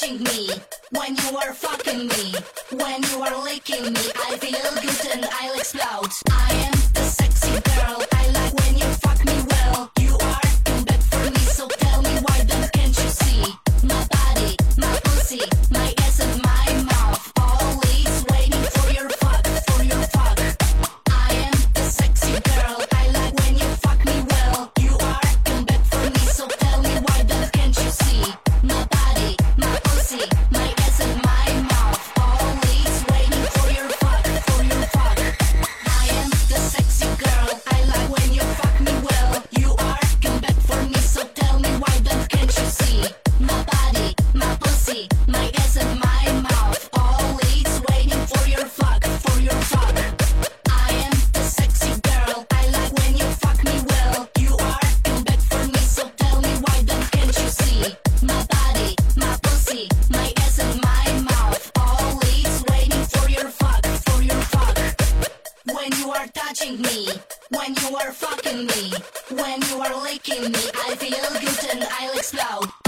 touching me, when you are fucking me, when you are licking me. I feel good and I'll explode. I am. touching me, when you are fucking me, when you are licking me, I feel good and I'll explode.